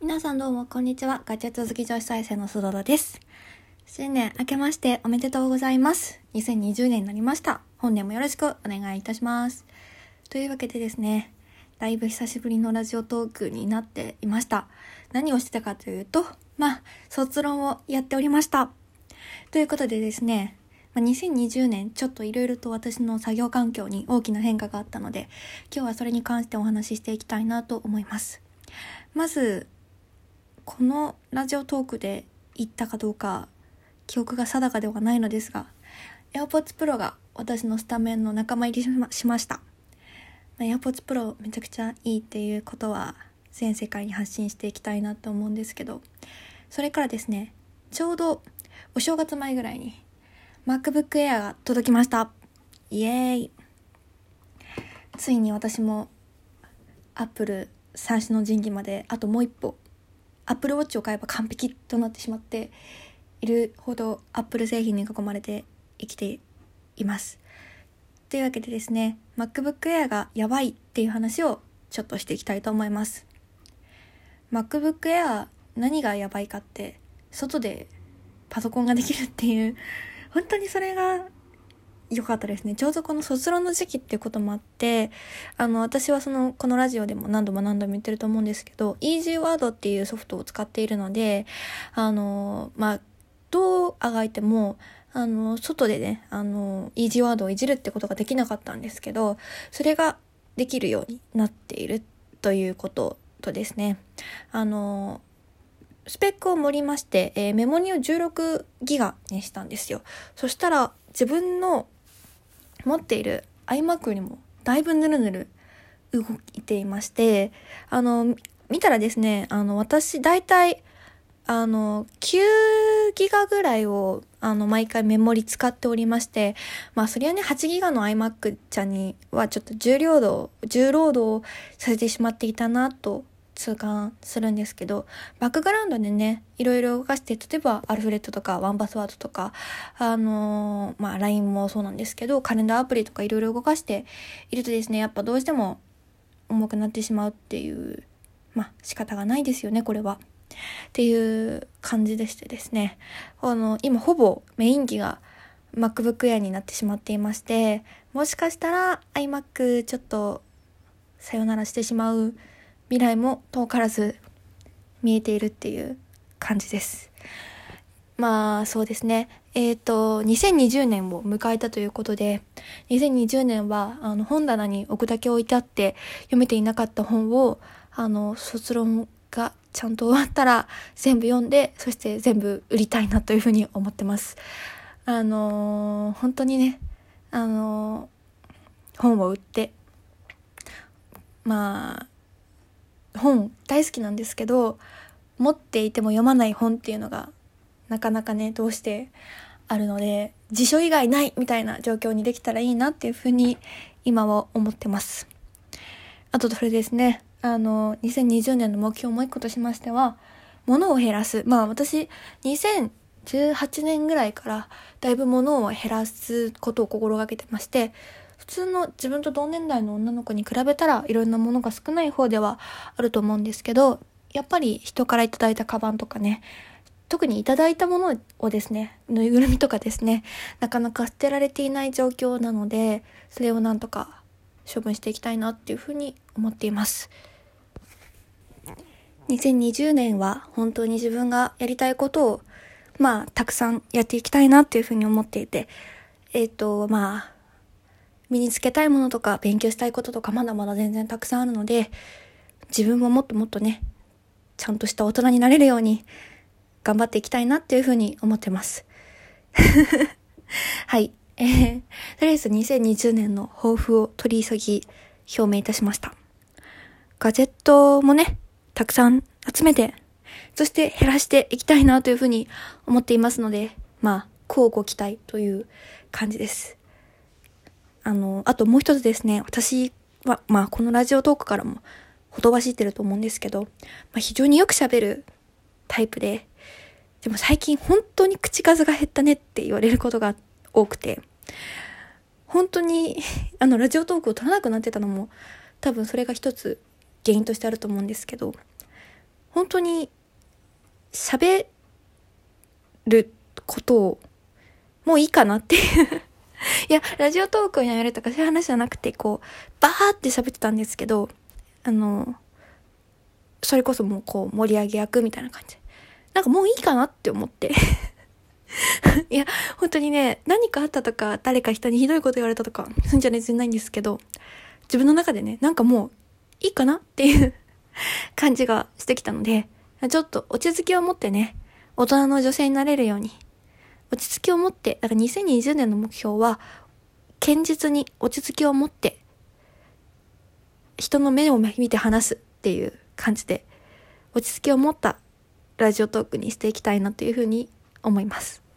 皆さんどうもこんにちは。ガジェット好き女子再生のすどろです。新年明けましておめでとうございます。2020年になりました。本年もよろしくお願いいたします。というわけでですね、だいぶ久しぶりのラジオトークになっていました。何をしてたかというと、まあ、卒論をやっておりました。ということでですね、まあ、2020年ちょっといろいろと私の作業環境に大きな変化があったので、今日はそれに関してお話ししていきたいなと思います。まず、このラジオトークで言ったかどうか記憶が定かではないのですが AirPods Pro が私のスタメンの仲間入りしました、ま AirPods Pro めちゃくちゃいいっていうことは全世界に発信していきたいなと思うんですけどそれからですねちょうどお正月前ぐらいに MacBook Air が届きました。イエーイ。ついに私も Apple 三種の神器まであともう一歩アップルウォッチを買えば完璧となってしまっているほどアップル製品に囲まれて生きています。というわけでですね、MacBook Air がやばいっていう話をちょっとしていきたいと思います。MacBook Air 何がやばいかって外でパソコンができるっていう本当にそれが良かったですね。ちょうどこの卒論の時期っていうこともあって、あの、私はその、このラジオでも何度も何度も言ってると思うんですけど、Easy Word っていうソフトを使っているので、あの、まあ、どうあがいても、あの、外でね、あの、Easy Word をいじるってことができなかったんですけど、それができるようになっているということとですね、あの、スペックを盛りまして、えー、メモリを16ギガにしたんですよ。そしたら、自分の持っている iMac よりもだいぶぬるぬる動いていまして、あの、見たらですね、あの、私、大体、あの、9ギガぐらいを、あの、毎回メモリ使っておりまして、まあ、そりゃね、8ギガの iMac ちゃんにはちょっと重量度、重労働させてしまっていたなと痛感するんですけど、バックグラウンドでね、いろいろ動かして、例えばアルフレットとかワンパスワードとか、あのー、まあ LINE もそうなんですけど、カレンダーアプリとかいろいろ動かしているとですね、やっぱどうしても重くなってしまうっていう、まあ仕方がないですよね、これは。っていう感じでしてですね、あの、今ほぼメイン機が MacBook Air になってしまっていまして、もしかしたら iMac ちょっとさよならしてしまう未来も遠からず見えているっていう感じです。まあそうですね。えっ、ー、と、2020年を迎えたということで、2020年はあの本棚に置くだけ置いてあって読めていなかった本を、あの、卒論がちゃんと終わったら全部読んで、そして全部売りたいなというふうに思ってます。あのー、本当にね、あのー、本を売って、まあ、本大好きなんですけど持っていても読まない本っていうのがなかなかねどうしてあるので辞書以外ないみたいな状況にできたらいいなっていうふうに今は思ってます。あとそれですねあの2020年の目標もう一個としましては物を減らすまあ私2018年ぐらいからだいぶ物を減らすことを心がけてまして普通の自分と同年代の女の子に比べたらいろんなものが少ない方ではあると思うんですけど、やっぱり人からいただいたカバンとかね、特にいただいたものをですね、ぬいぐるみとかですね、なかなか捨てられていない状況なので、それをなんとか処分していきたいなっていうふうに思っています。2020年は本当に自分がやりたいことを、まあ、たくさんやっていきたいなっていうふうに思っていて、えっ、ー、と、まあ、身につけたいものとか勉強したいこととかまだまだ全然たくさんあるので、自分ももっともっとね、ちゃんとした大人になれるように頑張っていきたいなっていうふうに思ってます。はい。えー、とりあえず2020年の抱負を取り急ぎ表明いたしました。ガジェットもね、たくさん集めて、そして減らしていきたいなというふうに思っていますので、まあ、交互期待という感じです。あの、あともう一つですね、私は、まあこのラジオトークからもほとばしってると思うんですけど、まあ非常によく喋るタイプで、でも最近本当に口数が減ったねって言われることが多くて、本当に、あの、ラジオトークを取らなくなってたのも、多分それが一つ原因としてあると思うんですけど、本当に喋ることをもういいかなっていういや、ラジオトークをやめるとかそういう話じゃなくて、こう、バーって喋ってたんですけど、あの、それこそもうこう盛り上げ役みたいな感じ。なんかもういいかなって思って いや、本当にね、何かあったとか、誰か人にひどいこと言われたとか、そうじゃね全然ないんですけど、自分の中でね、なんかもういいかなっていう 感じがしてきたので、ちょっと落ち着きを持ってね、大人の女性になれるように、落ち着きを持って、だから2020年の目標は、堅実に落ち着きを持って、人の目を見て話すっていう感じで、落ち着きを持ったラジオトークにしていきたいなというふうに思います。